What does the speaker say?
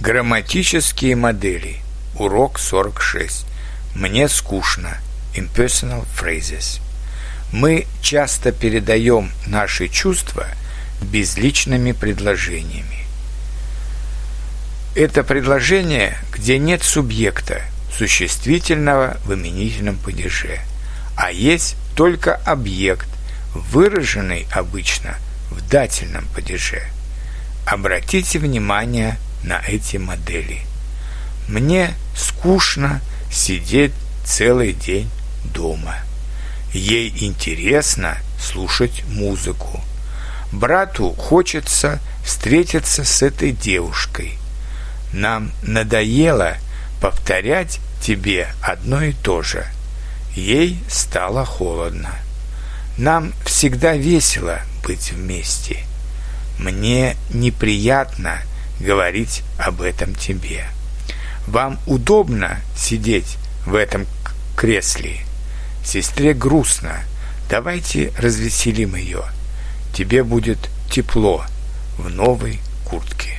Грамматические модели. Урок 46. Мне скучно. Impersonal phrases. Мы часто передаем наши чувства безличными предложениями. Это предложение, где нет субъекта, существительного в именительном падеже, а есть только объект, выраженный обычно в дательном падеже. Обратите внимание на эти модели. Мне скучно сидеть целый день дома. Ей интересно слушать музыку. Брату хочется встретиться с этой девушкой. Нам надоело повторять тебе одно и то же. Ей стало холодно. Нам всегда весело быть вместе. Мне неприятно говорить об этом тебе. Вам удобно сидеть в этом кресле? Сестре грустно. Давайте развеселим ее. Тебе будет тепло в новой куртке.